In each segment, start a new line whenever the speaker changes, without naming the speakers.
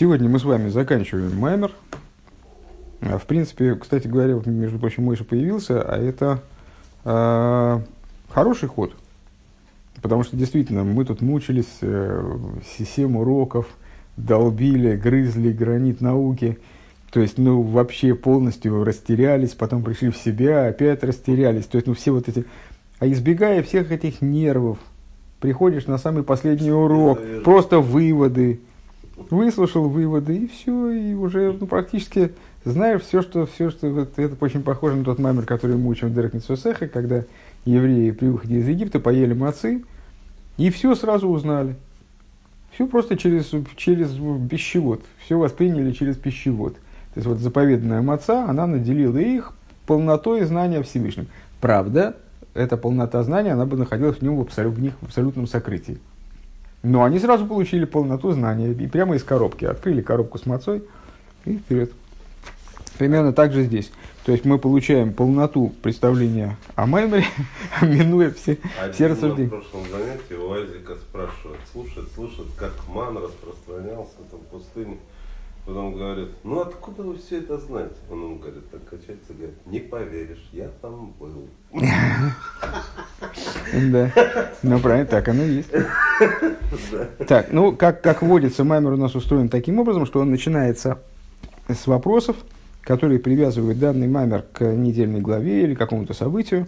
Сегодня мы с вами заканчиваем Маймер. А, в принципе, кстати говоря, между прочим, Мойша появился, а это э, хороший ход. Потому что действительно мы тут мучились, э, 7 уроков, долбили, грызли гранит науки. То есть, ну, вообще полностью растерялись, потом пришли в себя, опять растерялись. То есть, ну, все вот эти... А избегая всех этих нервов, приходишь на самый последний урок, просто выводы, выслушал выводы, и все, и уже ну, практически знаешь все, что, все, что вот, это очень похоже на тот маймер, который мы учим в Дерекницусехе, когда евреи при выходе из Египта поели мацы, и все сразу узнали. Все просто через, через пищевод. Все восприняли через пищевод. То есть вот заповедная маца, она наделила их полнотой знания Всевышним. Правда, эта полнота знания, она бы находилась в нем в, абсолют, в них в абсолютном сокрытии. Но они сразу получили полноту знания. И прямо из коробки. Открыли коробку с мацой и вперед. Примерно так же здесь. То есть мы получаем полноту представления о Маймере, минуя все,
Один
все рассуждения.
на прошлом занятии у Айзека спрашивает, слушает, слушает, как ман распространялся там в пустыне. Потом говорит, ну откуда вы все это знаете? Он ему говорит, так качается, говорит, не поверишь, я там был.
Да. Ну, правильно, так оно и есть. Так, ну, как, как водится, Маймер у нас устроен таким образом, что он начинается с вопросов, которые привязывают данный Маймер к недельной главе или какому-то событию.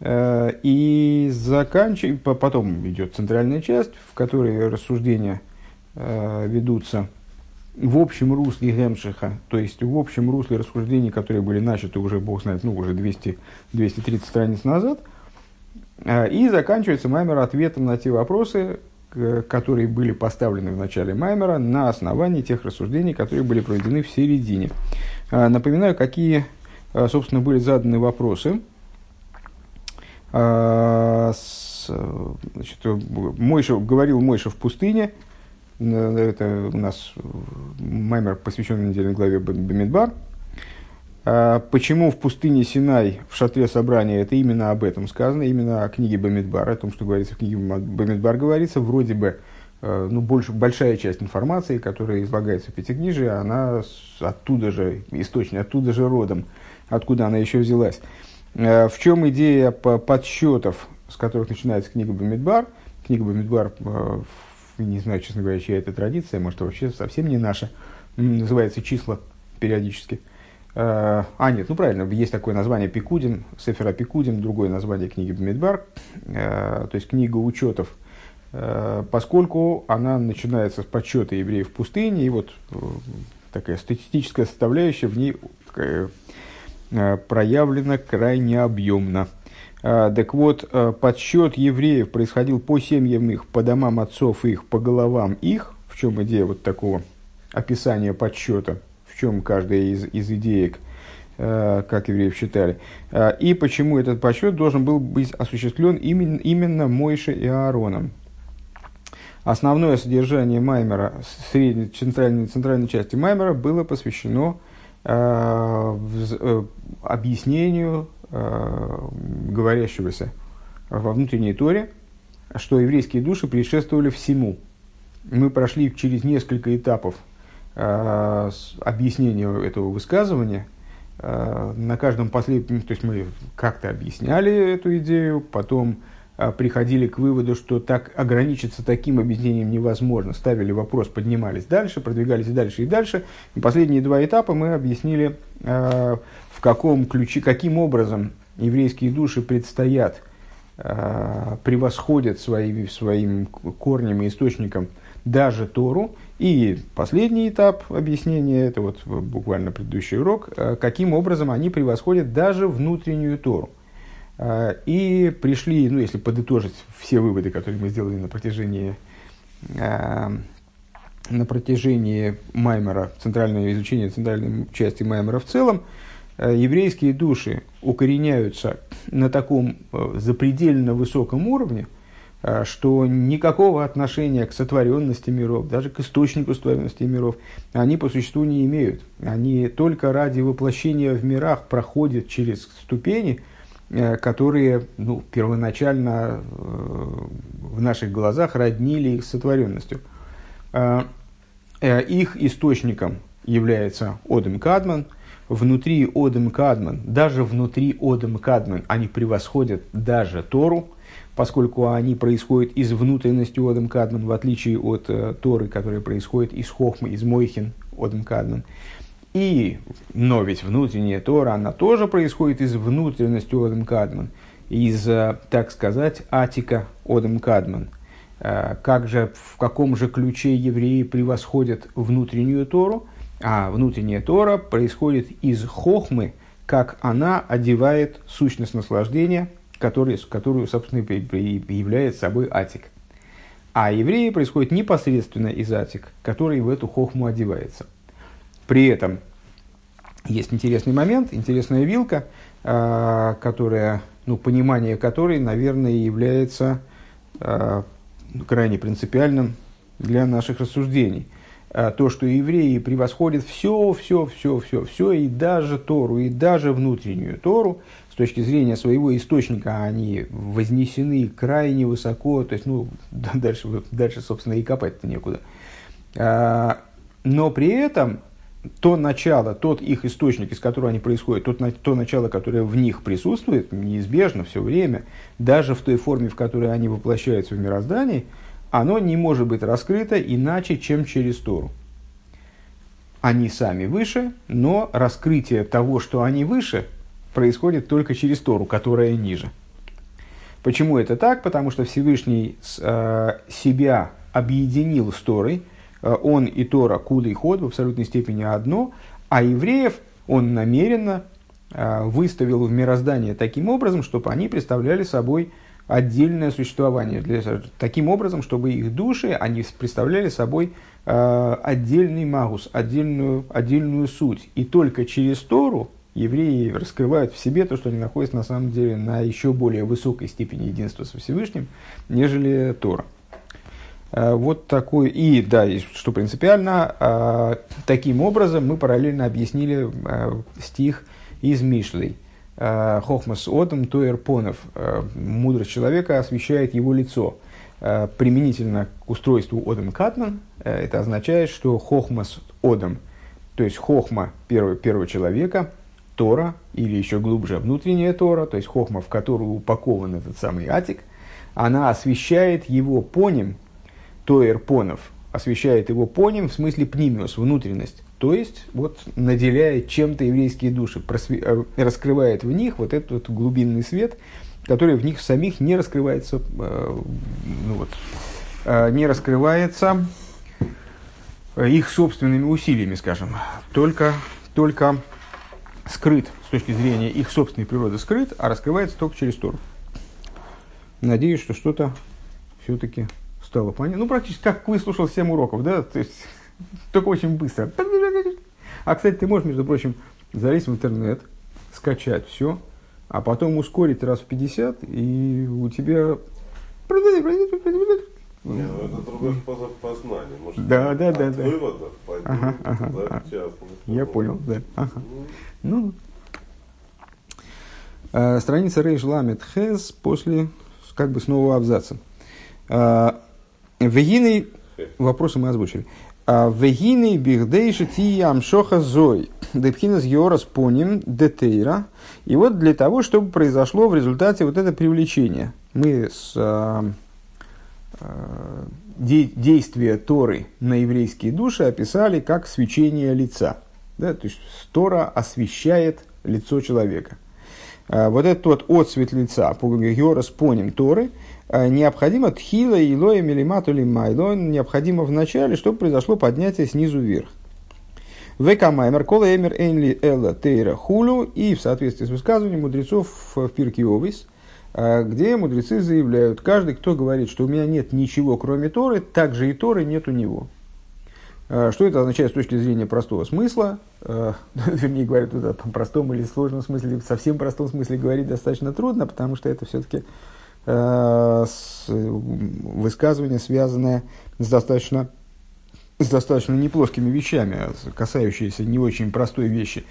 Э, И заканчивает, потом идет центральная часть, в которой рассуждения э, ведутся в общем русле Гемшиха, то есть в общем русле рассуждений, которые были начаты уже, бог знает, ну, уже 200, 230 страниц назад, А, и заканчивается Маймер ответом на те вопросы, которые были поставлены в начале Маймера на основании тех рассуждений, которые были проведены в середине. А, Напоминаю, какие, а, собственно, были заданы вопросы. Э, Значит, Мойша, говорил Мойша в пустыне, Э, это у нас маймер, посвященный недельной главе Бамидбар. А Почему в пустыне Синай, в шатре собрания, это именно об этом сказано, именно о книге Бамидбар, о том, что говорится в книге Бамидбар, говорится, вроде бы, э, ну, больше, большая часть информации, которая излагается в Пятикнижии, она оттуда же, источник, оттуда же родом, откуда она еще взялась. Э, В чем идея по- подсчетов, с которых начинается книга Бамидбар? Книга Бамидбар, э, не знаю, честно говоря, чья это традиция, может, вообще совсем не наша, называется «Числа» периодически. Э, А, нет, ну правильно, есть такое название Пикудин, Сефера Пикудин, другое название книги Бамидбар, э, то есть книга учетов, э, поскольку она начинается с подсчета евреев в пустыне, и вот такая статистическая составляющая в ней проявлена крайне объемно. А, Так вот, э, подсчет евреев происходил по семьям их, по домам отцов их, по головам их. В чем идея вот такого описания подсчета, в чем каждая из, из идеек, э, как евреев считали. А, И почему этот подсчет должен был быть осуществлен именно, именно Мойше и Аароном. Основное содержание Маймера, средней, центральной, центральной части Маймера было посвящено э, объяснению говорящегося во внутренней Торе, что еврейские души предшествовали всему. Мы прошли через несколько этапов э, объяснения этого высказывания. Э, на каждом последнем, то есть мы как-то объясняли эту идею, потом э, приходили к выводу, что так ограничиться таким объяснением невозможно. Ставили вопрос, поднимались дальше, продвигались дальше и дальше. И последние два этапа мы объяснили, э, каком ключе, каким образом еврейские души предстоят, э, превосходят своими, своим корнем и источником даже Тору. И последний этап объяснения, это вот буквально предыдущий урок, э, каким образом они превосходят даже внутреннюю Тору. Э, И пришли, ну, если подытожить все выводы, которые мы сделали на протяжении, на протяжении Маймера, центрального изучения центральной части Маймера в целом, еврейские души укореняются на таком э, запредельно высоком уровне, э, что никакого отношения к сотворенности миров, даже к источнику сотворенности миров, они по существу не имеют. Они только ради воплощения в мирах проходят через ступени, э, которые ну, первоначально э, в наших глазах роднили их сотворенностью. Э, их источником является Одем Кадман. Внутри Одем Кадман, даже внутри Одем Кадман, они превосходят даже Тору, поскольку они происходят из внутренности Одем Кадман, в отличие от э, Торы, которая происходит из Хохмы, из Мойхин Одем Кадман. И, но ведь внутренняя Тора, она тоже происходит из внутренности Одем Кадман, из, э, так сказать, Атика Одем Кадман. Э, как же, в каком же ключе евреи превосходят внутреннюю Тору? А внутренняя Тора происходит из хохмы, как она одевает сущность наслаждения, который, которую, собственно, является собой атик. А евреи происходит непосредственно из атик, который в эту хохму одевается. При этом есть интересный момент, интересная вилка, а, которая, ну, понимание которой, наверное, является а, крайне принципиальным для наших рассуждений. А, то, что евреи превосходят все, все, все, все, все, и даже Тору, и даже внутреннюю Тору, с точки зрения своего источника, они вознесены крайне высоко, то есть, ну, дальше, дальше собственно, и копать-то некуда. Но при этом то начало, тот их источник, из которого они происходят, тот, то начало, которое в них присутствует, неизбежно все время, даже в той форме, в которой они воплощаются в мироздании, оно не может быть раскрыто иначе, чем через Тору. Они сами выше, но раскрытие того, что они выше, происходит только через Тору, которая ниже. Почему это так? Потому что Всевышний э, себя объединил с Торой – Э, он и Тора, Куда и Ход в абсолютной степени одно, а евреев он намеренно э, выставил в мироздание таким образом, чтобы они представляли собой отдельное существование. Для, таким образом, чтобы их души, они представляли собой э, отдельный магус, отдельную, отдельную суть. И только через Тору евреи раскрывают в себе то, что они находятся на самом деле на еще более высокой степени единства со Всевышним, нежели Тора. Э, вот такой, и да, и что принципиально, э, таким образом мы параллельно объяснили э, стих из Мишлей. Хохмас Отом Туэрпонов. Мудрость человека освещает его лицо. Применительно к устройству Одам Катман, это означает, что Хохмас Одам, то есть Хохма первого, первого человека, Тора, или еще глубже внутренняя Тора, то есть Хохма, в которую упакован этот самый Атик, она освещает его поним, Тоэр Понов освещает его поним в смысле пнимиус, внутренность. То есть, вот, наделяет чем-то еврейские души, просве... Э, раскрывает в них вот этот вот глубинный свет, который в них самих не раскрывается, э, ну вот, э, не раскрывается их собственными усилиями, скажем, только, только скрыт с точки зрения их собственной природы скрыт, а раскрывается только через Тору. Надеюсь, что что-то все-таки стало понятно. Ну, практически как выслушал 7 уроков, да, то есть только очень быстро. А, кстати, ты можешь, между прочим, залезть в интернет, скачать все, а потом ускорить раз в 50, и у тебя...
Не, ну это другой способ познания. Может,
да, да, да, да.
Выводов пойдем ага, ага, ага.
Я понял, да. Ага. Ну, а, страница Рейш Ламет Хез после как бы снова абзаца. А, Вегины, вопросы мы озвучили. А Вегины бихдейши тиям шоха зой. Депхинас георас поним детейра. И вот для того, чтобы произошло в результате вот это привлечение. Мы с а, а, де, действия Торы на еврейские души описали как свечение лица. Да, то есть Тора освещает лицо человека. А, вот этот вот отцвет лица, по Георас поним Торы – необходимо тхила и лоя милимату лимайло, необходимо в начале, чтобы произошло поднятие снизу вверх. Векамаймер, кола эмер эйнли элла тейра хулю, и в соответствии с высказыванием мудрецов в Пирке Овис, э, где мудрецы заявляют, каждый, кто говорит, что у меня нет ничего, кроме Торы, также и Торы нет у него. Э, что это означает с точки зрения простого смысла? Вернее, говорят, это в простом или сложном смысле, в совсем простом смысле говорить достаточно трудно, потому что это все-таки Э, высказывание, связанное с достаточно, с достаточно неплоскими вещами, касающиеся не очень простой вещи.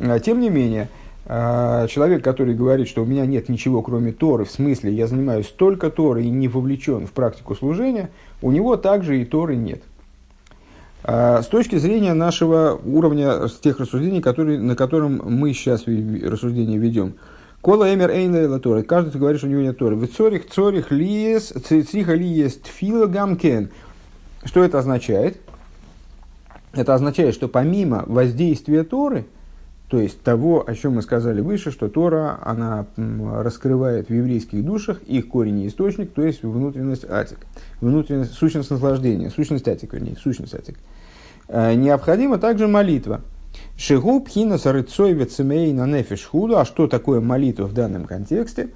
А, тем не менее, э, человек, который говорит, что у меня нет ничего, кроме Торы, в смысле я занимаюсь только Торой и не вовлечен в практику служения, у него также и Торы нет. А, с точки зрения нашего уровня, с тех рассуждений, которые, на котором мы сейчас рассуждения ведем. Кола эмер эйн Торы. Каждый ты говоришь, у него нет Торы. В цорих, цорих лиес, цриха лиес тфила гамкен. Что это означает? Это означает, что помимо воздействия Торы, то есть того, о чем мы сказали выше, что Тора, она раскрывает в еврейских душах их корень и источник, то есть внутренность атик, внутренность, сущность наслаждения, сущность атик, вернее, сущность атик. Э, необходима также молитва. Шигу пхина сарыцой вецемей на нефиш худу. А что такое молитва в данном контексте?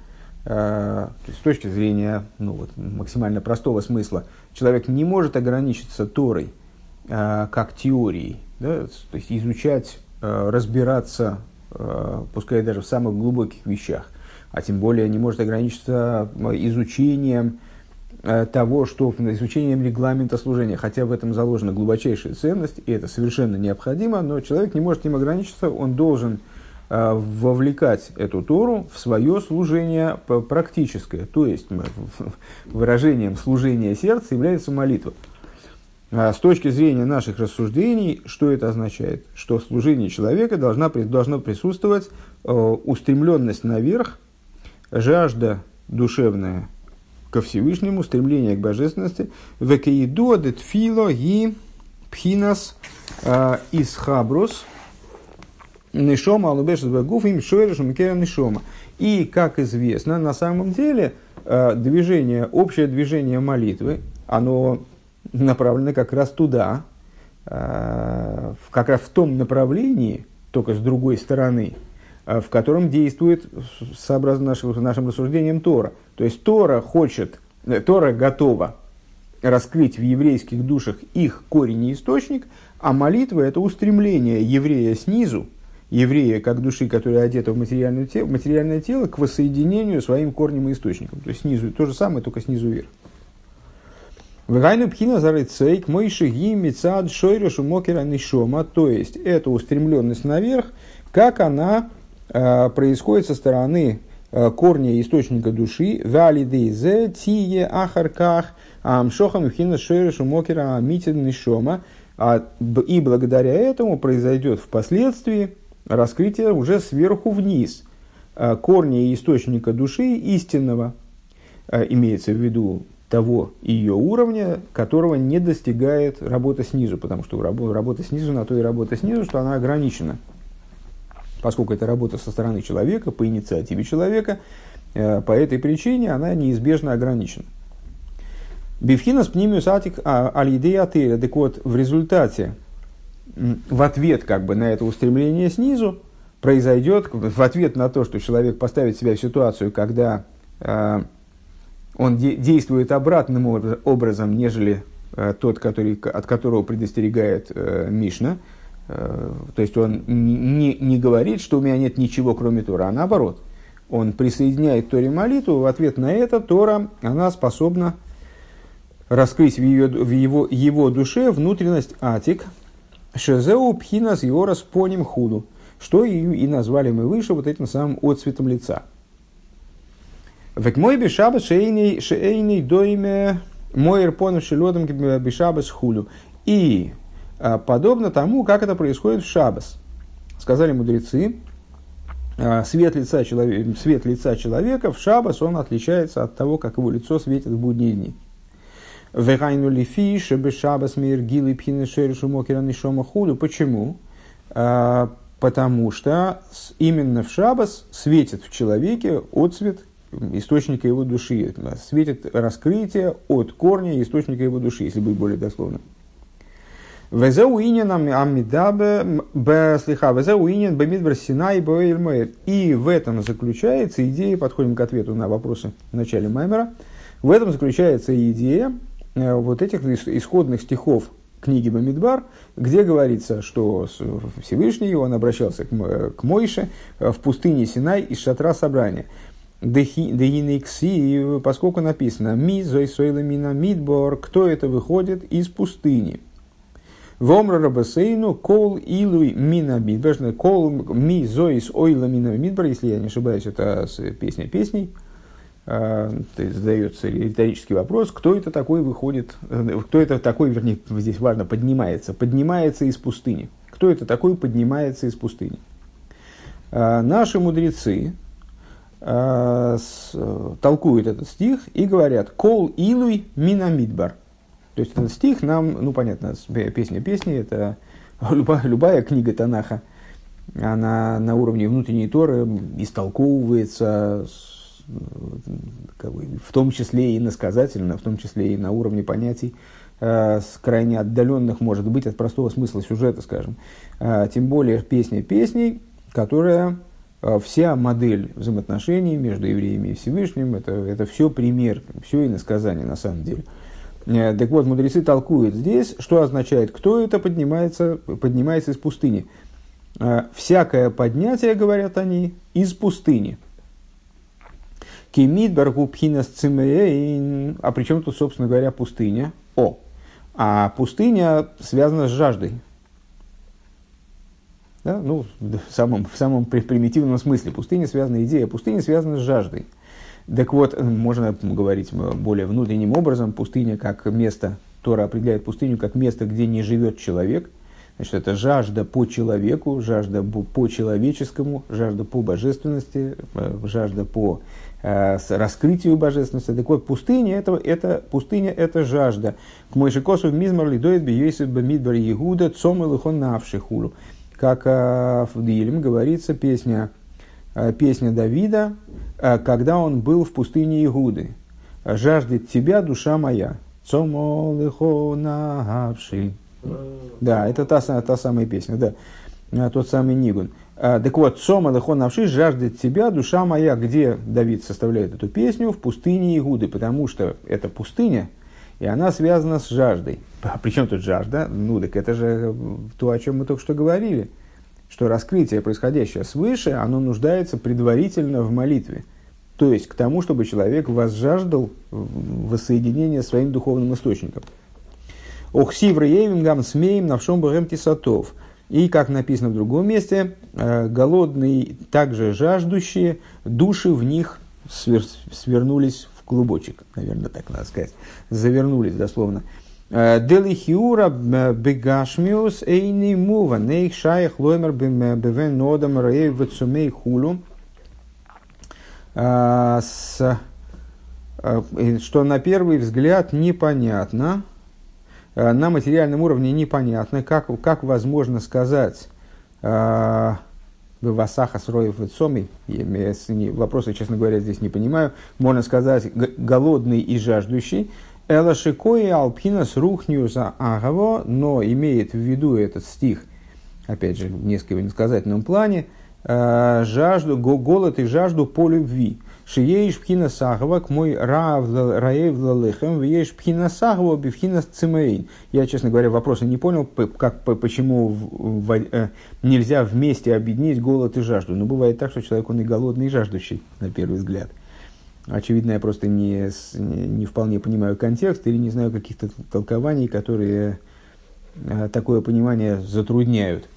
Э, то есть, с точки зрения ну, вот, максимально простого смысла, человек не может ограничиться Торой э, как теорией, да, то есть изучать Э, разбираться, пускай даже в самых глубоких вещах, а тем более не может ограничиться изучением того, что изучением регламента служения, хотя в этом заложена глубочайшая ценность, и это совершенно необходимо, но человек не может им ограничиться, он должен вовлекать эту Тору в свое служение практическое, то есть выражением служения сердца является молитва. А с точки зрения наших рассуждений, что это означает? Что в служении человека должна, должно присутствовать э, устремленность наверх, жажда душевная ко Всевышнему, стремление к божественности, векеиду фило и пхинас э, из хабрус, нишома алубеш гуф им шойрешем нишома. И, как известно, на самом деле э, движение, общее движение молитвы, оно направлены как раз туда, э, как раз в том направлении, только с другой стороны, в котором действует, сообразно нашим, нашим рассуждениям, Тора. То есть Тора хочет, э, Тора готова раскрыть в еврейских душах их корень и источник, а молитва – это устремление еврея снизу, еврея как души, которая одета в материальное тело, материальное тело, к воссоединению своим корнем и источником. То есть снизу то же самое, только снизу вверх. Вегайну пхина зарыцейк мойши ги мецад шойрешу мокера нишома. То есть, это устремленность наверх, как она э, происходит со стороны э, корня источника души. Валидейзе тие ахарках амшохам пхина шойрешу мокера митид нишома. А, и благодаря этому произойдет впоследствии раскрытие уже сверху вниз э, корня источника души истинного, э, имеется в виду того ее уровня, которого не достигает работа снизу, потому что работа снизу на то и работа снизу, что она ограничена. Поскольку это работа со стороны человека, по инициативе человека, э, по этой причине она неизбежно ограничена. Бифхинас пнимиус атик а, алидея Так вот, в результате, в ответ как бы на это устремление снизу, произойдет, в ответ на то, что человек поставит себя в ситуацию, когда э, он де- действует обратным образом, нежели э, тот, который, от которого предостерегает э, Мишна. Э, то есть он не, не говорит, что у меня нет ничего, кроме Тора, а наоборот. Он присоединяет Торе молитву, в ответ на это Тора, она способна раскрыть в, ее, в его, его душе внутренность атик, шезеу пхинас йорас поним худу, что и, и назвали мы выше вот этим самым отцветом лица – Век мой бешабас шейный шейный дойме мой ирпон шелодом бешабас хулю. И подобно тому, как это происходит в шабас. Сказали мудрецы, а, свет лица, человека, свет лица человека в шабас он отличается от того, как его лицо светит в будние дни. Вегайну лифи шебе шабас мир гилы пхины шеришу мокера нишома худу. Почему? А, потому что именно в шабас светит в человеке отцвет источника его души. Светит раскрытие от корня источника его души, если быть более дословным. Везеуинен амидабе слиха везеуинен бемидбер синай И в этом заключается идея, подходим к ответу на вопросы в начале Маймера, в этом заключается идея э, вот этих исходных стихов книги Бамидбар, где говорится, что Всевышний, он обращался к Мойше э, в пустыне Синай из шатра собрания. Дехиникси, поскольку написано «Ми зойсойла мина мидбор», кто это выходит из пустыни. Вомра рабасейну кол илуй мина мидбор, кол ми зоис ойла мина мидбор, если я не ошибаюсь, это песня песней. то есть задается риторический вопрос, кто это такой выходит, кто это такой, вернее, здесь важно, поднимается, поднимается из пустыни. Кто это такой поднимается из пустыни? Наши мудрецы, э, с, толкуют этот стих и говорят «Кол илуй минамидбар». То есть этот стих нам, ну понятно, песня песни, это любая, любая книга Танаха, она на уровне внутренней Торы истолковывается, как бы, в том числе и насказательно, в том числе и на уровне понятий, э, с крайне отдаленных, может быть, от простого смысла сюжета, скажем. Э, тем более песня песней, которая а, вся модель взаимоотношений между евреями и Всевышним, это, это все пример, все иносказание на самом деле. Э, так вот, мудрецы толкуют здесь, что означает, кто это поднимается, поднимается из пустыни. Э, всякое поднятие, говорят они, из пустыни. Кемидбаргу пхинас цимейн. А при чем тут, собственно говоря, пустыня? О, а пустыня связана с жаждой. Да? Ну, в самом, в самом примитивном смысле. Пустыня связана, идея пустыни связана с жаждой. Так вот, можно говорить более внутренним образом, пустыня как место, Тора определяет пустыню как место, где не живет человек. Значит, это жажда по человеку, жажда по человеческому, жажда по божественности, э, жажда по э, раскрытию божественности. Так вот, пустыня это, это, пустыня это жажда. К Мойшикосу мизмар лидоид йосиф бамидбар егуда цом и навшихулу как э, в Дилем говорится песня, э, песня Давида, э, когда он был в пустыне Игуды. «Жаждет тебя, душа моя». Да, это та, та самая песня, да, тот самый Нигун. Так вот, Сома лехон навши жаждет тебя, душа моя, где Давид составляет эту песню, в пустыне Игуды, потому что это пустыня, и она связана с жаждой. А при чем тут жажда? Ну, так это же то, о чем мы только что говорили. Что раскрытие, происходящее свыше, оно нуждается предварительно в молитве. То есть к тому, чтобы человек возжаждал воссоединения своим духовным источником. Охсивра Евингам смеем навшом богем тисатов. И, как написано в другом месте, э, голодные, также жаждущие, души в них свернулись в клубочек, наверное, так надо сказать, завернулись дословно. Делихиура бегашмиус эйни мува, нейх шаях лоймер бевен нодам рей вецумей хулу. Что на первый взгляд непонятно, на материальном уровне непонятно, как, как возможно сказать Васаха Сроев Соми, вопросы, честно говоря, здесь не понимаю, можно сказать голодный и жаждущий, Элашикои Алпхинас Рухниуса Агаво, но имеет в виду этот стих, опять же, в несколько иносказательном плане, э, жажду, голод и жажду по любви. Шиеиш пхина сахава к мой раев лалехем, вееш пхина сахава бифхина цимейн. Я, честно говоря, вопроса не понял, как, почему э, нельзя вместе объединить голод и жажду. Но бывает так, что человек он и голодный, и жаждущий, на первый взгляд. Очевидно, я просто не, не вполне понимаю контекст или не знаю каких-то толкований, которые э, такое понимание затрудняют.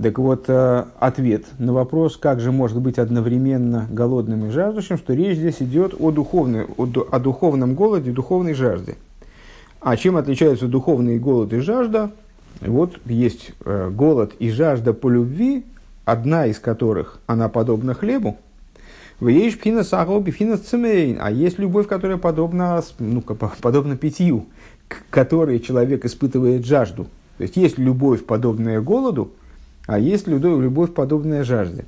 Так вот, э, ответ на вопрос, как же может быть одновременно голодным и жаждущим, что речь здесь идет о, духовной, о, о духовном голоде духовной жажде. А чем отличаются духовный голод и жажда? Вот есть э, голод и жажда по любви, одна из которых, она подобна хлебу, Веешь пхина сахал пхина. А есть любовь, которая подобна, ну, подобна питью, к которой человек испытывает жажду. То есть есть любовь, подобная голоду, а есть любовь, подобная жажде.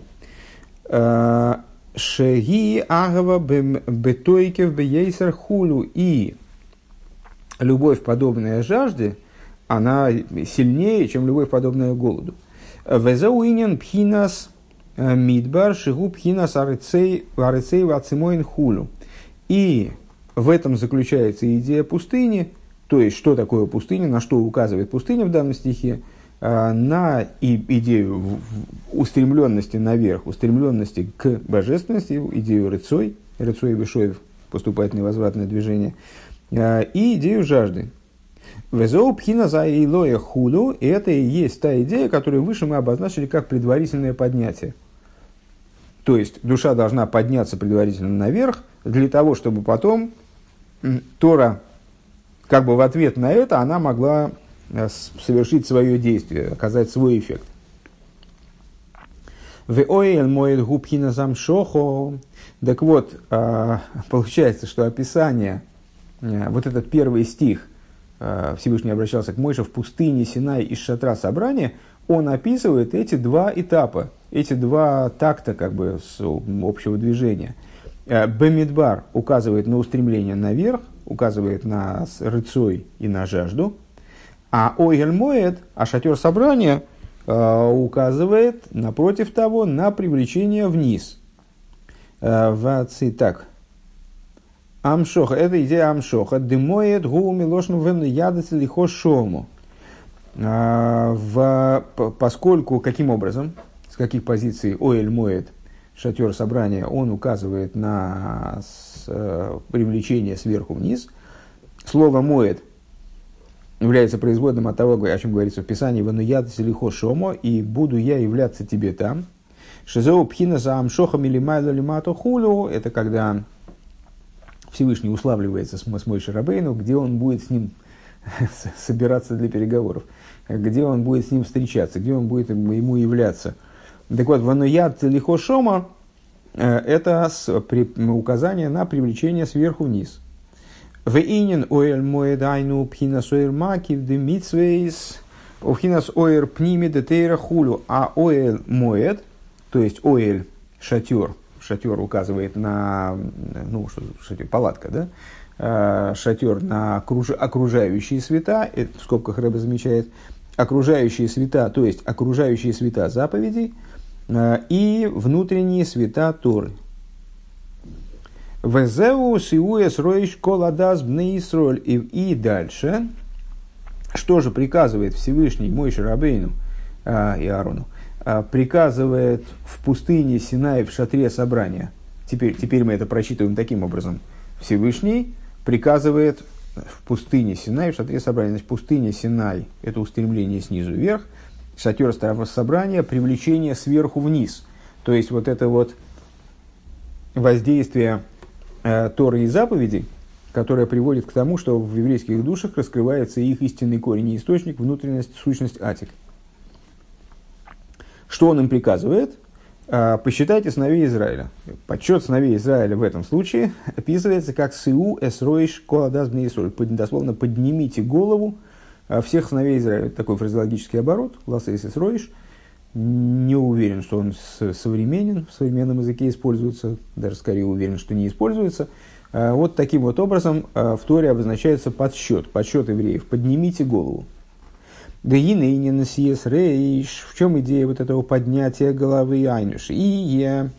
А, Шеги агава бетойкев бейсер хулу. И любовь, подобная жажде, она сильнее, чем любовь, подобная голоду. Везауинен пхинас Э, Мидбар Шигуб Хинас Арицей Вацимоин Хулю. И в этом заключается идея пустыни, то есть что такое пустыня, на что указывает пустыня в данном стихе, э, на идею устремленности наверх, устремленности к божественности, идею рыцой, рыцой и вишоев, поступательное возвратное движение, э, и идею жажды. Везоу пхина за илоя худу, и это и есть та идея, которую выше мы обозначили как предварительное поднятие – то есть душа должна подняться предварительно наверх, для того, чтобы потом Тора, как бы в ответ на это, она могла э, совершить свое действие, оказать свой эффект. Так вот, а, получается, что описание, э, вот этот первый стих, э, Всевышний обращался к Мойше в пустыне Синай из шатра собрания, он описывает эти два этапа, эти два такта как бы с общего движения. Э, Бемидбар указывает на устремление наверх, указывает на рыцой и на жажду, а Ойгель Моет, а шатер собрания – Э, указывает, напротив того, на привлечение вниз. Э, в так. Амшоха, это идея Амшоха. Дымоет гу милошну вен ядец лихо шому. В, поскольку, каким образом, каких позиций Оэль моет шатер собрания, он указывает на с, привлечение сверху вниз. Слово моет является производным от того, о чем говорится в Писании, «Вануяд селихо шомо, и буду я являться тебе там». Шизеу пхина за амшохам или майло лимато хулю, это когда Всевышний уславливается с, с Мой Шарабейну, где он будет с ним собираться для переговоров, где он будет с ним встречаться, где он будет ему являться. Так вот, вануяд лихо шома – это указание на привлечение сверху вниз – Вейнин оэль моедайну пхинас оэр макив де митсвейс, пхинас оэр пними де тейра хулю, а оэль моед, то есть оэль шатер, шатер указывает на, ну, что, шатер, палатка, да, а, шатер на окруж, окружающие света, это в скобках Рэба замечает, окружающие света, то есть окружающие света заповедей, и внутренние света Торы. Везеу сиуэс роиш коладас бне Исроль. И, дальше, что же приказывает Всевышний мой Шарабейну а, и Аарону? А, приказывает в пустыне Синай в шатре собрания. Теперь, теперь мы это прочитываем таким образом. Всевышний приказывает в пустыне Синай в шатре собрания. Значит, пустыня Синай – это устремление снизу вверх. Шатер собрания – привлечение сверху вниз. То есть, вот это вот воздействие э, Торы и заповедей, которая приводит к тому, что в еврейских душах раскрывается их истинный корень и источник, внутренность, сущность Атик. Что он им приказывает? Э, посчитайте сыновей Израиля. Подсчет сыновей Израиля в этом случае описывается как «Сиу эсроиш коладас бнеисоль». Дословно «поднимите голову всех сыновей Израиля». Такой фразеологический оборот. «Ласейс эсроиш» не уверен, что он современен, в современном языке используется, даже скорее уверен, что не используется. А, вот таким вот образом а, в Торе обозначается подсчет, подсчет евреев. Поднимите голову. Да и ныне на рейш. В чем идея вот этого поднятия головы айнуш? И я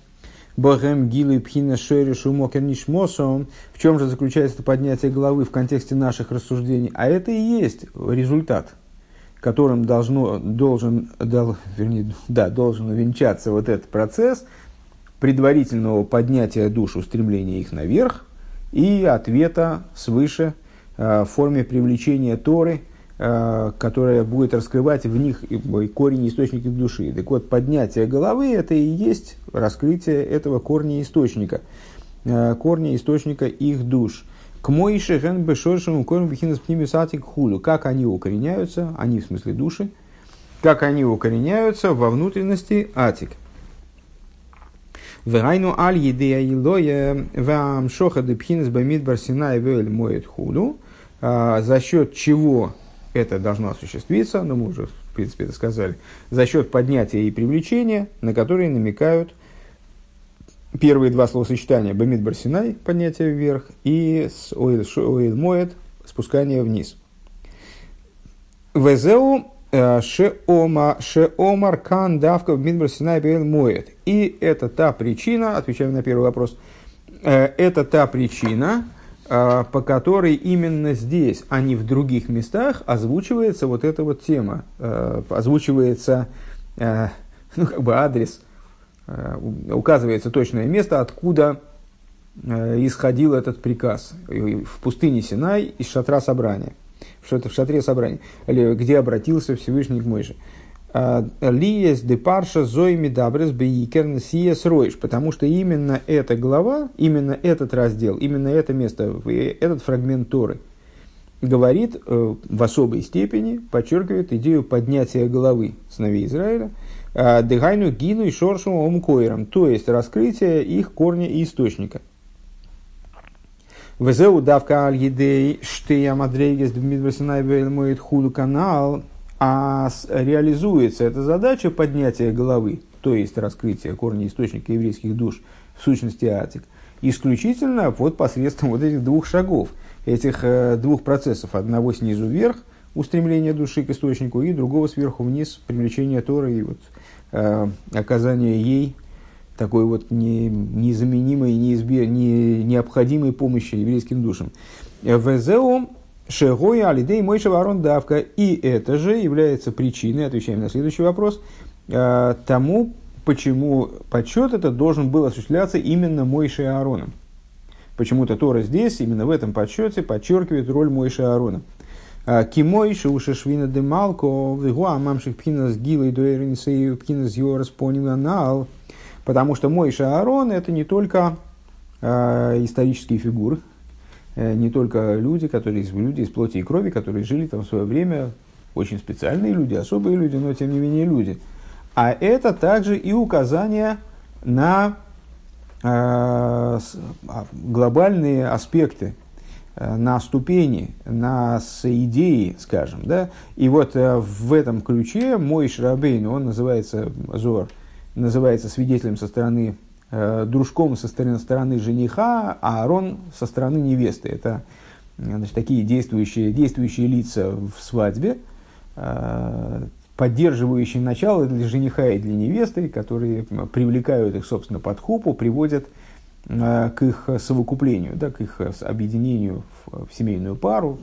Богем гилу пхина шеришу мокернишмосом. В чем же заключается поднятие головы в контексте наших рассуждений? А это и есть результат которым должно, должен, дол, вернее, да, должен увенчаться вот этот процесс предварительного поднятия душ, устремления их наверх и ответа свыше э, в форме привлечения Торы, которая будет раскрывать в них корень источника души. Так вот, поднятие головы – это и есть раскрытие этого корня источника, э, корня источника их душ – к Моише ген бешоршему корм бихинас пнимисатик хулю. Как они укореняются, они в смысле души, как они укореняются во внутренности атик. Вегайну аль едея илоя вам шоха де пхинас бамид барсина и вэль моет хулю. А, за счет чего это должно осуществиться, ну мы уже в принципе это сказали, за счет поднятия и привлечения, на которые намекают первые два словосочетания Бамид Барсинай, поднятие вверх, и с Оил Моет, спускание вниз. Везеу э, Шеома Шеомар Кан Давка Бамид Барсинай Бейл Моет. И это та причина, отвечаем на первый вопрос, э, это та причина, по которой именно здесь, а не в других местах, озвучивается вот эта вот тема, озвучивается ну, как бы адрес – Э, указывается точное место, откуда э, исходил этот приказ. В пустыне Синай из шатра собрания. Что это в шатре собрания, где обратился Всевышний к Мойше. Лиес де парша зоими дабрес бейкерн сиес ройш, потому что именно эта глава, именно этот раздел, именно это место, этот фрагмент Торы говорит э, в особой степени, подчеркивает идею поднятия головы сыновей Израиля, э, дыгайну гину и шоршу омкоиром, то есть раскрытие их корня и источника. Везеу давка аль едей штея мадрейгес дмитросинай моет худу канал, а реализуется эта задача поднятия головы, то есть раскрытия корня источника еврейских душ, в сущности атик, исключительно вот посредством вот этих двух шагов, этих э, двух процессов. Одного снизу вверх, устремление души к источнику, и другого сверху вниз, привлечение Торы и вот, э, оказание ей такой вот не, незаменимой, неизбе, не, необходимой помощи еврейским душам. ВЗО Шегоя Алидей Мойша Варон Давка. И это же является причиной, отвечаем на следующий вопрос, э, тому, почему подсчет этот должен был осуществляться именно Мойшей Аароном. Почему-то Тора здесь, именно в этом подсчете, подчеркивает роль Мойши Аарона. «Э, Кимой шуша швина де малко, вигуа мамших пхинас гилой дуэринсей пхинас йорас поним Потому что Мойша Аарон это не только э, исторические фигуры, не только люди, которые люди из плоти и крови, которые жили там в свое время, очень специальные люди, особые люди, но тем не менее люди. А это также и указание на э, а, глобальные аспекты, э, на ступени, на идеи, скажем. Да? И вот э, в этом ключе мой Шрабейн, он называется, Зор, называется свидетелем со стороны э, дружком со стороны, стороны жениха, а Аарон со стороны невесты. Это значит, такие действующие, действующие лица в свадьбе, э, поддерживающие начало для жениха и для невесты, которые привлекают их, собственно, под хупу, приводят э, к их совокуплению, да, к их объединению в, в семейную пару,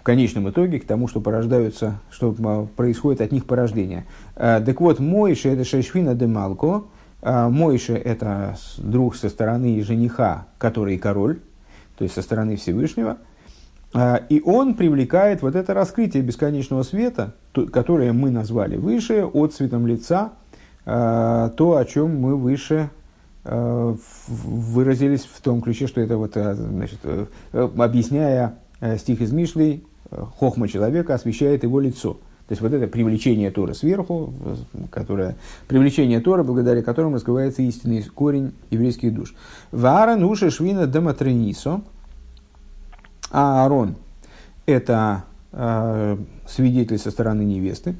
в конечном итоге к тому, что порождаются, что происходит от них порождение. Э, так вот, мой это шешвина де малко, а, Мойша – это друг со стороны жениха, который король, то есть со стороны Всевышнего. А, и он привлекает вот это раскрытие бесконечного света, которое мы назвали выше, от цветом лица, а, то, о чем мы выше выразились в том ключе, что это вот, значит, э, объясняя э, стих из Мишлей, э, хохма человека освещает его лицо – то есть вот это привлечение Тора сверху, которое, привлечение Тора, благодаря которому раскрывается истинный корень еврейских душ. Ваарон уша швина дематренисо. А Аарон – это э, свидетель со стороны невесты.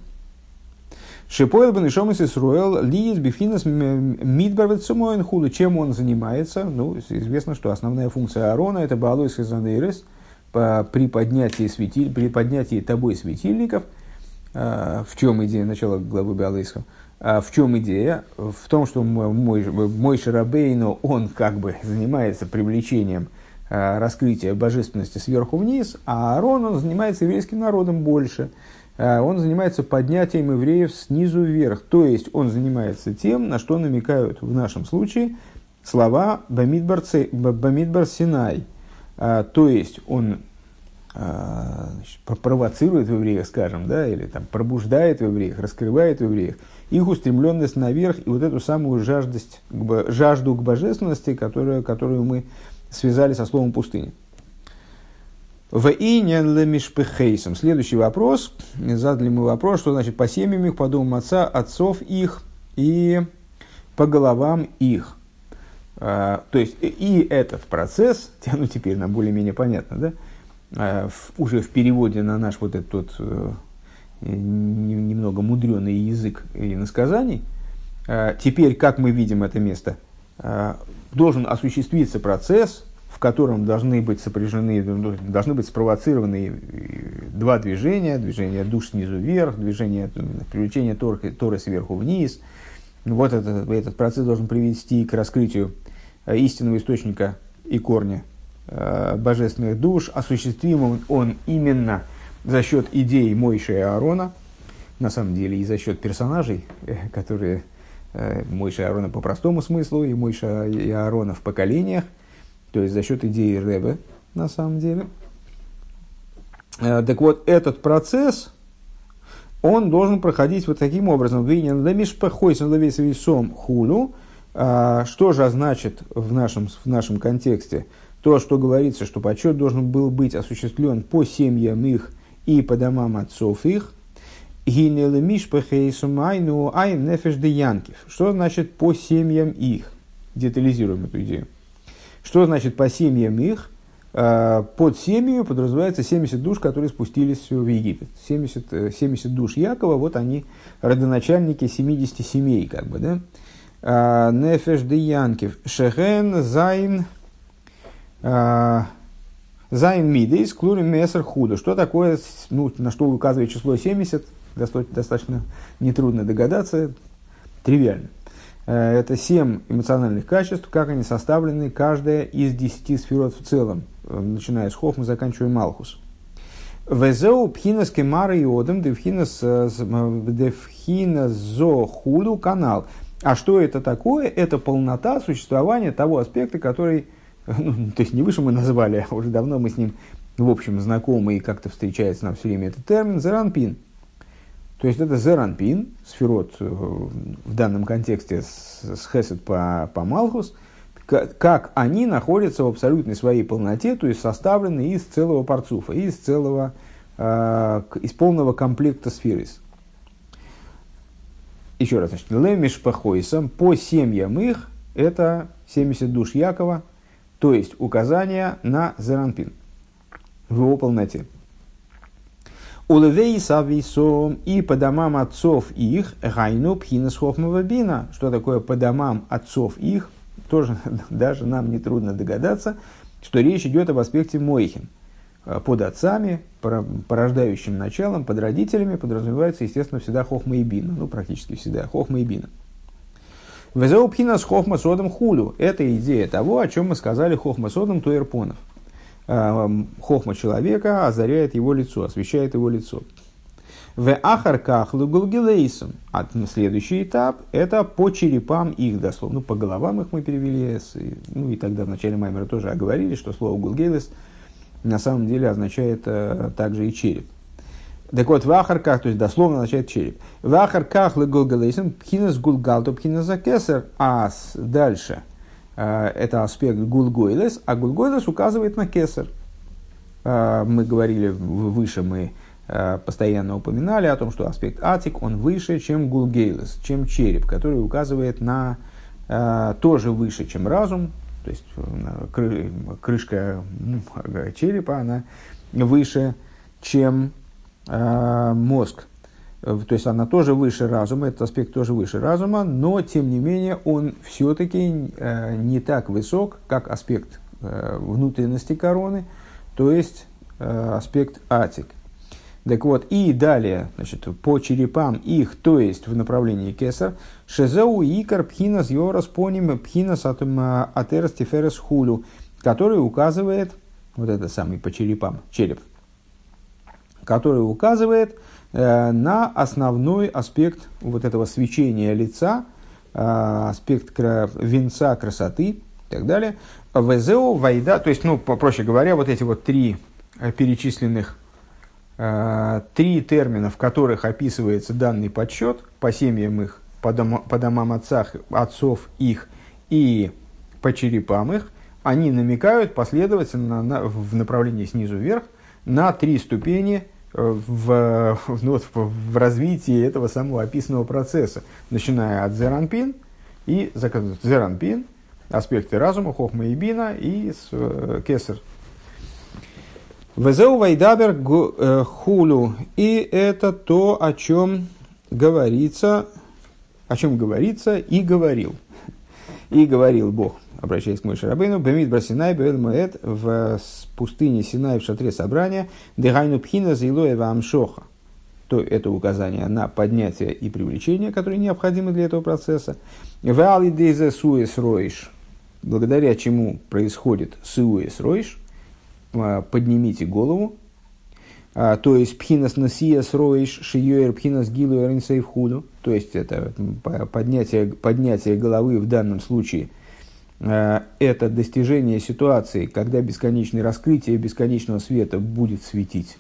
Шипойл бен Ишомас Исруэл лиес бифинас мидбарвет сумоин худу. Чем он занимается? Ну, известно, что основная функция Аарона – это балуис хизанейрес, при поднятии, светиль, при поднятии тобой светильников – в чем идея начала главы Биалейска? А, в чем идея? В том, что мой, мой Шарабейну, он как бы занимается привлечением а, раскрытия божественности сверху вниз, а Аарон, он занимается еврейским народом больше. Он занимается поднятием евреев снизу вверх. То есть, он занимается тем, на что намекают в нашем случае слова Бамидбар Синай. То есть, он значит, провоцирует в евреях, скажем, да, или там пробуждает в евреях, раскрывает в евреях их устремленность наверх и вот эту самую жаждость, жажду к божественности, которую, которую мы связали со словом пустыни. В. Следующий вопрос. Задали мы вопрос, что значит по семьям их, по домам отца, отцов их и по головам их. А, то есть и этот процесс, ну теперь нам более-менее понятно, да, Э, уже в переводе на наш вот этот э, немного мудреный язык иносказаний, э, теперь, как мы видим это место, должен осуществиться процесс, в котором должны быть сопряжены, должны быть спровоцированы два движения, движение душ снизу вверх, движение привлечения торы, торы сверху вниз. Вот этот, этот процесс должен привести к раскрытию истинного источника и корня Э, божественных душ, осуществим он именно за счет идей Мойши и Аарона, на самом деле и за счет персонажей, э, которые э, Мойша и Аарона по простому смыслу, и Мойша и Аарона в поколениях, то есть за счет идеи Ребе, на самом деле. Так вот, этот процесс, он должен проходить вот таким образом. хулу. А, что же значит в нашем, в нашем контексте то, что говорится, что почет должен был быть осуществлен по семьям их и по домам отцов их. Что значит по семьям их? Детализируем эту идею. Что значит по семьям их? А, под семью подразумевается 70 душ, которые спустились в Египет. 70, 70 э, душ Якова, вот они родоначальники 70 семей, как бы, да? А, Нефеш де. Шехен Зайн Зайн Мидейс Клурим Месер Худо. Что такое, ну, на что указывает число 70? Достаточно нетрудно догадаться, тривиально. Э, это семь эмоциональных качеств, как они составлены, каждая из десяти сферот в целом, э, начиная с Хохма, заканчивая Малхус. Везеу пхинас кемара и одам девхинас э, зо худу канал. А что это такое? Это полнота существования того аспекта, который, ну, то есть не выше мы назвали, а уже давно мы с ним в общем знакомы и как-то встречается нам все время этот термин, заранпин. То есть это зеранпин, сферот э, в данном контексте с хесед по, по Малхус, как они находятся в абсолютной своей полноте, то есть составлены из целого парцуфа, из целого, э, из полного комплекта сферис. Еще раз, значит, лемиш по семьям их, это 70 душ Якова, то есть указание на зеранпин в его полноте. Улевей сависом и по домам отцов их гайну пхинас бина. Что такое по домам отцов их? Тоже даже нам не трудно догадаться, что речь идет об аспекте Мойхин. Под отцами, порождающим началом, под родителями подразумевается, естественно, всегда хохма и бина. Ну, практически всегда хохма и бина. Везеу пхинас хохма содом хулю. Это идея того, о чем мы сказали хохма содом туэрпонов. Эм, хохма человека озаряет его лицо, освещает его лицо. В ахарках лугулгилейсом. А следующий этап – это по черепам их, дословно, по головам их мы перевели. Ну и тогда в начале Маймера тоже оговорили, что слово гулгелес на самом деле означает э, также и череп. Так вот, в ахарках, то есть дословно означает череп. В ахарках лугулгилейсом пхинас гулгалту пхинас закесар. А дальше – Э, это аспект гулгойлес, а гулгойлес указывает на кесар. Э, мы говорили выше, мы э, постоянно упоминали о том, что аспект атик, он выше, чем гулгейлес, чем череп, который указывает на тоже выше, чем разум, то есть крышка черепа, она выше, чем мозг. То есть она тоже выше разума, этот аспект тоже выше разума, но тем не менее он все-таки э, не так высок, как аспект э, внутренности короны, то есть э, аспект атик. Так вот, и далее, значит, по черепам их, то есть в направлении кесар, шезеу икар пхинас йорас поним пхинас атерас тиферес хулю, который указывает, вот это самый по черепам, череп, который указывает Э, на основной аспект вот этого свечения лица, э, аспект венца красоты и так далее. ВЗО, вайда, то есть, ну, проще говоря, вот эти вот три э, перечисленных, три термина, в которых описывается данный подсчет по семьям их, по, дом, по домам отцах, отцов их и по черепам их, они намекают последовательно на, в направлении снизу вверх на три ступени в, ну, в, в развитии этого самого описанного процесса, начиная от зеранпин и зеранпин, аспекты разума, хохма и бина и с, э, кесар. Везеу вайдабер э, хулю. И это то, о чем говорится, о чем говорится и говорил. И говорил Бог обращаясь к Мойше Рабейну, Бемид Брасинай, Бевел Моэт, в пустыне Синай в шатре собрания, Дегайну Пхина Зилоева Амшоха. То это указание на поднятие и привлечение, которые необходимы для этого процесса. Вали Дейзе Суэс Ройш, благодаря чему происходит Суэс Ройш, а, поднимите голову, а, то есть пхинас насиас роиш шиюэр пхинас гилу худу, то есть это поднятие, поднятие головы в данном случае – это достижение ситуации, когда бесконечное раскрытие бесконечного света будет светить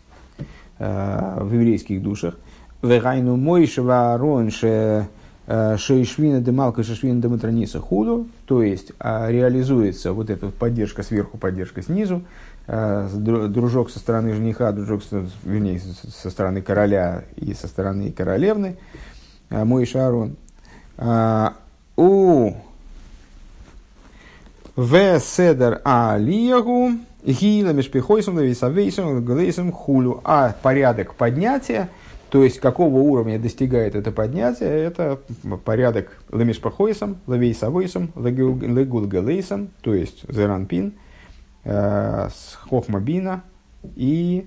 э, в еврейских душах. Вегайну Мойшева Арон Шейшвина Демалка Шейшвина Дематраниса Худу, то есть а, реализуется вот эта поддержка сверху, поддержка снизу, дружок со стороны жениха, дружок, вернее, со стороны короля и со стороны королевны, а, мой Шарон. У В Седер Алиягу Гила Мешпихойсом Висавейсом Глейсом Хулю. А порядок поднятия, то есть какого уровня достигает это поднятие, это порядок Лемишпахойсом, Левейсавойсом, Легулгалейсом, то есть Зеранпин, э, с Хохмабина и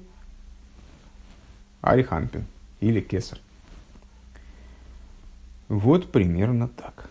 Ариханпин или Кесар. Вот примерно так.